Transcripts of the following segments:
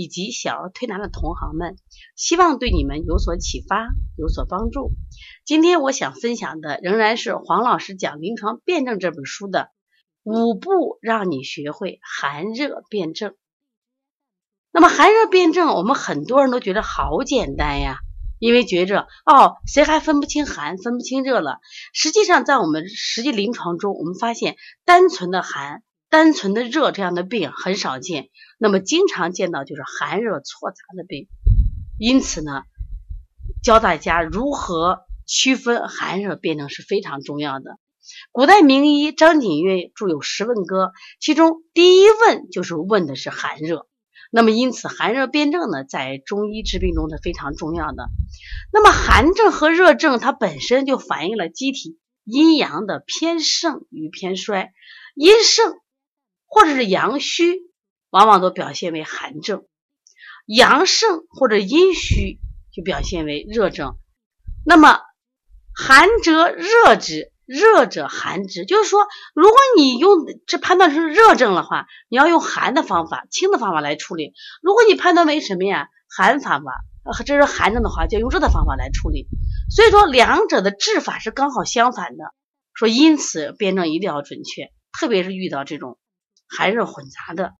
以及小儿推拿的同行们，希望对你们有所启发，有所帮助。今天我想分享的仍然是黄老师讲临床辩证这本书的五步，让你学会寒热辩证。那么寒热辩证，我们很多人都觉得好简单呀，因为觉着哦，谁还分不清寒，分不清热了？实际上，在我们实际临床中，我们发现单纯的寒。单纯的热这样的病很少见，那么经常见到就是寒热错杂的病。因此呢，教大家如何区分寒热辩证是非常重要的。古代名医张景岳著有《十问歌》，其中第一问就是问的是寒热。那么因此寒热辩证呢，在中医治病中是非常重要的。那么寒症和热症它本身就反映了机体阴阳的偏盛与偏衰，阴盛。或者是阳虚，往往都表现为寒症；阳盛或者阴虚，就表现为热症。那么寒者热之，热者寒之。就是说，如果你用这判断是热症的话，你要用寒的方法、清的方法来处理；如果你判断为什么呀，寒方法，这是寒症的话，就用热的方法来处理。所以说，两者的治法是刚好相反的。说因此辩证一定要准确，特别是遇到这种。寒热混杂的，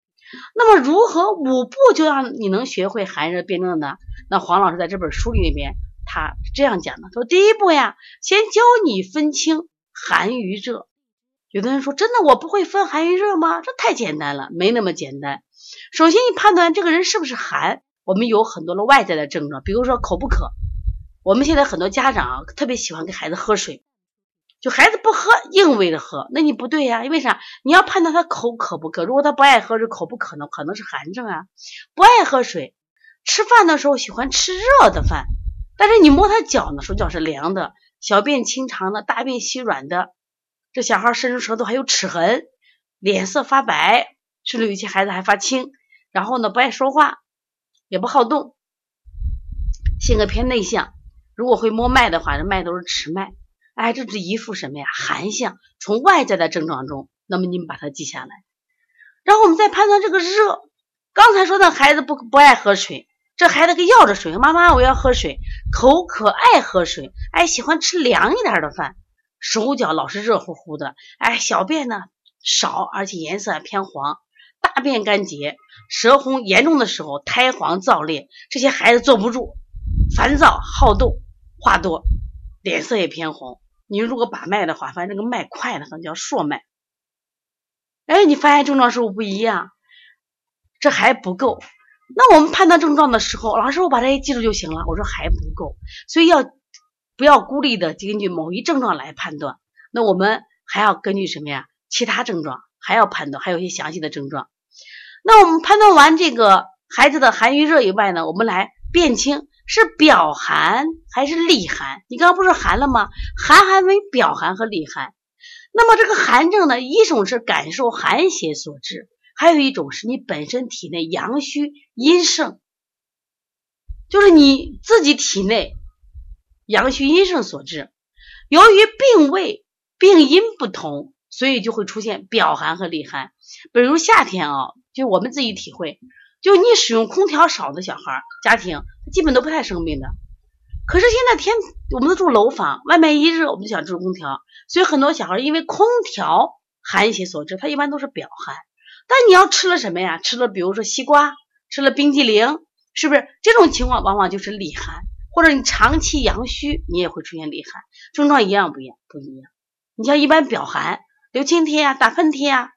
那么如何五步就让你能学会寒热辩证呢？那黄老师在这本书里面，他这样讲的：说第一步呀，先教你分清寒与热。有的人说，真的我不会分寒与热吗？这太简单了，没那么简单。首先，你判断这个人是不是寒，我们有很多的外在的症状，比如说口不渴。我们现在很多家长啊特别喜欢给孩子喝水。就孩子不喝，硬喂着喝，那你不对呀？因为啥？你要判断他口渴不渴。如果他不爱喝，这口不渴呢，可能是寒症啊。不爱喝水，吃饭的时候喜欢吃热的饭，但是你摸他脚呢，手脚是凉的，小便清长的，大便稀软的。这小孩伸出舌头还有齿痕，脸色发白，甚至有些孩子还发青。然后呢，不爱说话，也不好动，性格偏内向。如果会摸脉的话，这脉都是迟脉。哎，这是一副什么呀？寒象，从外在的症状中，那么你们把它记下来。然后我们再判断这个热。刚才说的孩子不不爱喝水，这孩子给要着水，妈妈我要喝水，口渴爱喝水，哎，喜欢吃凉一点的饭，手脚老是热乎乎的，哎，小便呢少，而且颜色偏黄，大便干结，舌红严重的时候苔黄燥裂，这些孩子坐不住，烦躁好动，话多，脸色也偏红。你如果把脉的话，发现这个脉快的很，叫硕脉。哎，你发现症状是不是不一样？这还不够。那我们判断症状的时候，老师我把这些记住就行了。我说还不够，所以要不要孤立的根据某一症状来判断？那我们还要根据什么呀？其他症状还要判断，还有一些详细的症状。那我们判断完这个孩子的寒与热以外呢，我们来辨清。是表寒还是里寒？你刚刚不是寒了吗？寒寒为表寒和里寒。那么这个寒症呢，一种是感受寒邪所致，还有一种是你本身体内阳虚阴盛，就是你自己体内阳虚阴盛所致。由于病位病因不同，所以就会出现表寒和里寒。比如夏天啊，就我们自己体会。就你使用空调少的小孩家庭，基本都不太生病的。可是现在天，我们都住楼房，外面一热，我们就想住空调，所以很多小孩因为空调寒邪所致，他一般都是表寒。但你要吃了什么呀？吃了比如说西瓜，吃了冰激凌，是不是这种情况往往就是里寒？或者你长期阳虚，你也会出现里寒，症状一样不一样？不一样。你像一般表寒，流清涕啊，打喷嚏啊。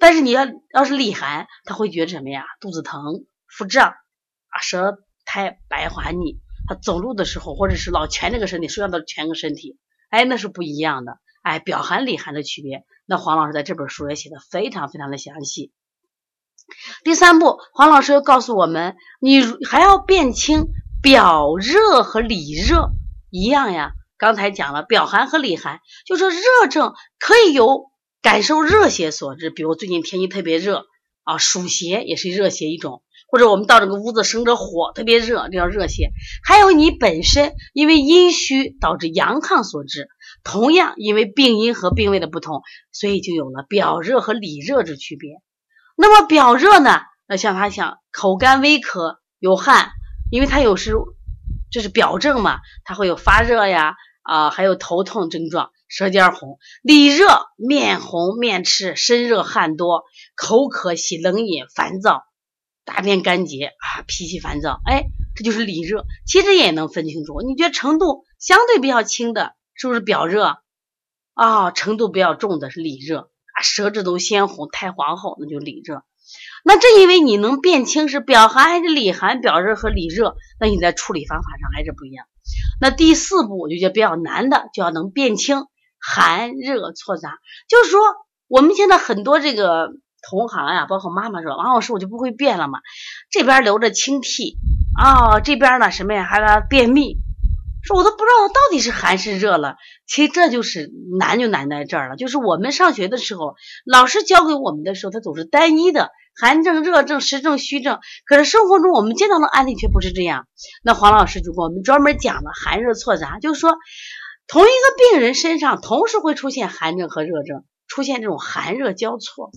但是你要要是里寒，他会觉得什么呀？肚子疼、腹胀啊，舌苔白滑腻。他走路的时候，或者是老蜷这个身体，睡觉都蜷个身体，哎，那是不一样的。哎，表寒里寒的区别，那黄老师在这本书也写的非常非常的详细。第三步，黄老师又告诉我们，你还要辨清表热和里热一样呀。刚才讲了表寒和里寒，就说热症可以由感受热邪所致，比如最近天气特别热啊，暑邪也是热邪一种，或者我们到这个屋子生着火特别热，这叫热邪。还有你本身因为阴虚导致阳亢所致，同样因为病因和病位的不同，所以就有了表热和里热之区别。那么表热呢？那像他想口干微渴有汗，因为他有时这是表症嘛，他会有发热呀。啊，还有头痛症状，舌尖红，里热，面红面赤，身热汗多，口渴喜冷饮，烦躁，大便干结啊，脾气烦躁，哎，这就是里热。其实也能分清楚，你觉得程度相对比较轻的，是不是表热？啊，程度比较重的是里热啊，舌质都鲜红，太黄厚，那就里热。那正因为你能辨清是表寒还是里寒，表热和里热，那你在处理方法上还是不一样。那第四步我就觉得比较难的，就要能辨清寒热错杂。就是说，我们现在很多这个同行呀，包括妈妈说，王老师我就不会变了嘛。这边流着清涕啊，这边呢什么呀，还便秘，说我都不知道到底是寒是热了。其实这就是难就难在这儿了。就是我们上学的时候，老师教给我们的时候，他总是单一的。寒症、热症、实症、虚症，可是生活中我们见到的案例却不是这样。那黄老师就给我们专门讲了寒热错杂，就是说，同一个病人身上同时会出现寒症和热症，出现这种寒热交错，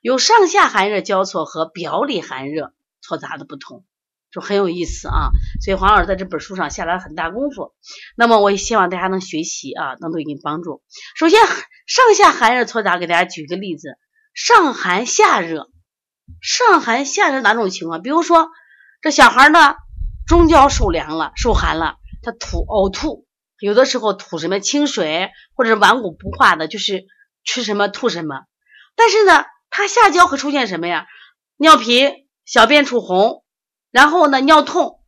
有上下寒热交错和表里寒热错杂的不同，就很有意思啊。所以黄老师在这本书上下了很大功夫。那么我也希望大家能学习啊，能对你帮助。首先，上下寒热错杂，给大家举个例子：上寒下热。上寒下热哪种情况？比如说，这小孩呢，中焦受凉了，受寒了，他吐呕吐，有的时候吐什么清水，或者是顽固不化的，就是吃什么吐什么。但是呢，它下焦会出现什么呀？尿频、小便出红，然后呢，尿痛，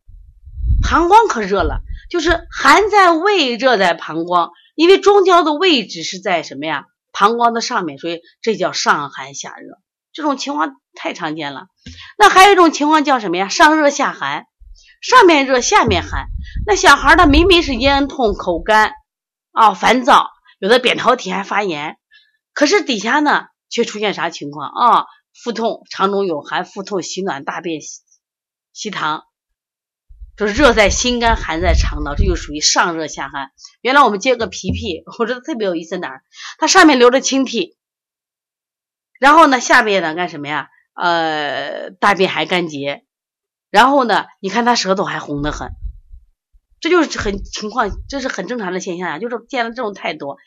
膀胱可热了，就是寒在胃，热在膀胱，因为中焦的位置是在什么呀？膀胱的上面，所以这叫上寒下热。这种情况太常见了。那还有一种情况叫什么呀？上热下寒，上面热下面寒。那小孩呢，明明是咽痛、口干啊、烦躁，有的扁桃体还发炎，可是底下呢却出现啥情况啊？腹痛、肠中有寒、腹痛、喜暖、大便稀溏，就是热在心肝，寒在肠道，这就属于上热下寒。原来我们接个皮皮，我觉得特别有意思哪儿？它上面流着清涕。然后呢，下边呢干什么呀？呃，大便还干结，然后呢，你看他舌头还红的很，这就是很情况，这是很正常的现象呀。就是见了这种太多，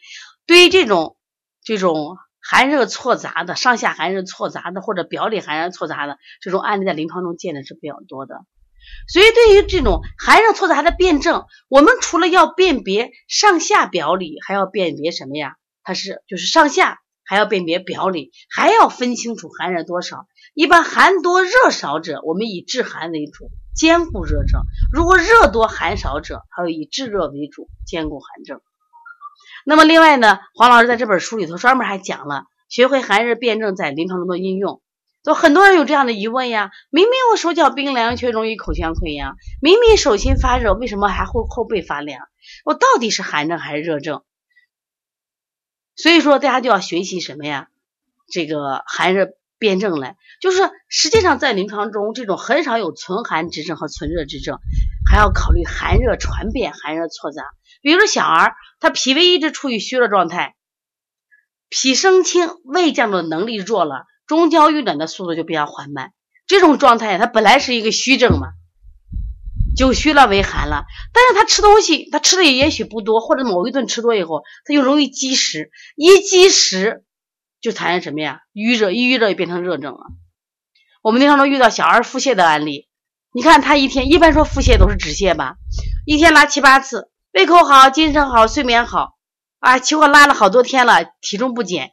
对于这种这种寒热错杂的、上下寒热错杂的，或者表里寒热错杂的这种案例，在临床中见的是比较多的。所以，对于这种寒热错杂的辩证，我们除了要辨别上下表里，还要辨别什么呀？它是就是上下。还要辨别表里，还要分清楚寒热多少。一般寒多热少者，我们以治寒为主，兼顾热症；如果热多寒少者，还要以治热为主，兼顾寒症。那么另外呢，黄老师在这本书里头专门还讲了，学会寒热辨证在临床中的应用。就很多人有这样的疑问呀：明明我手脚冰凉，却容易口腔溃疡；明明手心发热，为什么还会后背发凉？我到底是寒症还是热症？所以说，大家就要学习什么呀？这个寒热辨证来，就是实际上在临床中，这种很少有存寒之症和存热之症，还要考虑寒热传变、寒热错杂。比如说小儿，他脾胃一直处于虚弱状态，脾升清，胃降的能力弱了，中焦运暖的速度就比较缓慢。这种状态，它本来是一个虚症嘛。久虚了为寒了，但是他吃东西，他吃的也也许不多，或者某一顿吃多以后，他就容易积食，一积食就产生什么呀？淤热，一淤热就变成热症了。我们经常都遇到小儿腹泻的案例，你看他一天，一般说腹泻都是止泻吧，一天拉七八次，胃口好，精神好，睡眠好，啊，结果拉了好多天了，体重不减，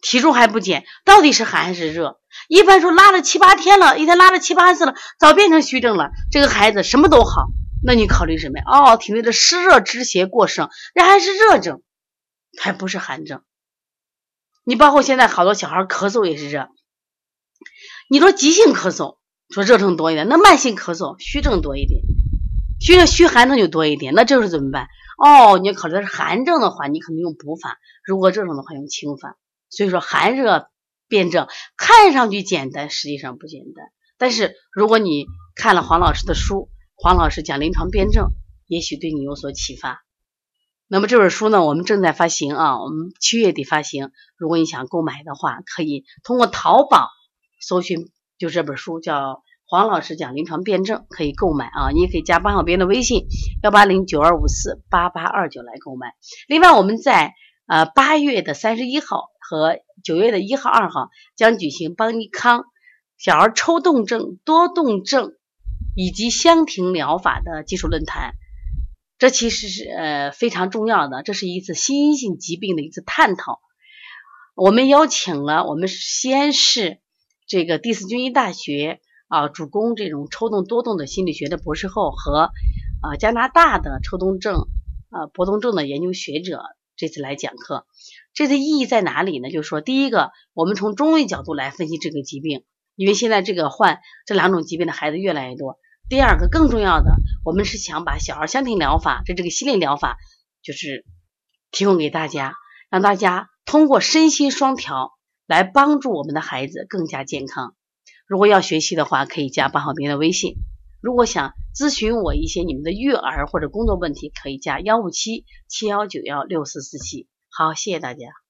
体重还不减，到底是寒还是热？一般说拉了七八天了，一天拉了七八次了，早变成虚症了。这个孩子什么都好，那你考虑什么呀？哦，体内的湿热之邪过盛，这还是热症，还不是寒症。你包括现在好多小孩咳嗽也是热，你说急性咳嗽，说热症多一点，那慢性咳嗽虚症多一点，虚症虚寒症就多一点，那这时候怎么办？哦，你要考虑的是寒症的话，你可能用补法；如果热症的话，用清法。所以说寒热辩证看上去简单，实际上不简单。但是如果你看了黄老师的书，黄老师讲临床辩证，也许对你有所启发。那么这本书呢，我们正在发行啊，我们七月底发行。如果你想购买的话，可以通过淘宝搜寻，就这本书叫。黄老师讲临床辩证可以购买啊，你也可以加班小编的微信幺八零九二五四八八二九来购买。另外，我们在呃八月的三十一号和九月的一号、二号将举行邦尼康小儿抽动症、多动症以及香庭疗法的技术论坛。这其实是呃非常重要的，这是一次新性疾病的一次探讨。我们邀请了我们西安市这个第四军医大学。啊，主攻这种抽动多动的心理学的博士后和啊加拿大的抽动症啊搏动症的研究学者这次来讲课，这次意义在哪里呢？就是说，第一个，我们从中医角度来分析这个疾病，因为现在这个患这两种疾病的孩子越来越多。第二个，更重要的，我们是想把小儿香庭疗法这这个心理疗法，就是提供给大家，让大家通过身心双调来帮助我们的孩子更加健康。如果要学习的话，可以加八号兵的微信。如果想咨询我一些你们的育儿或者工作问题，可以加幺五七七幺九幺六四四七。好，谢谢大家。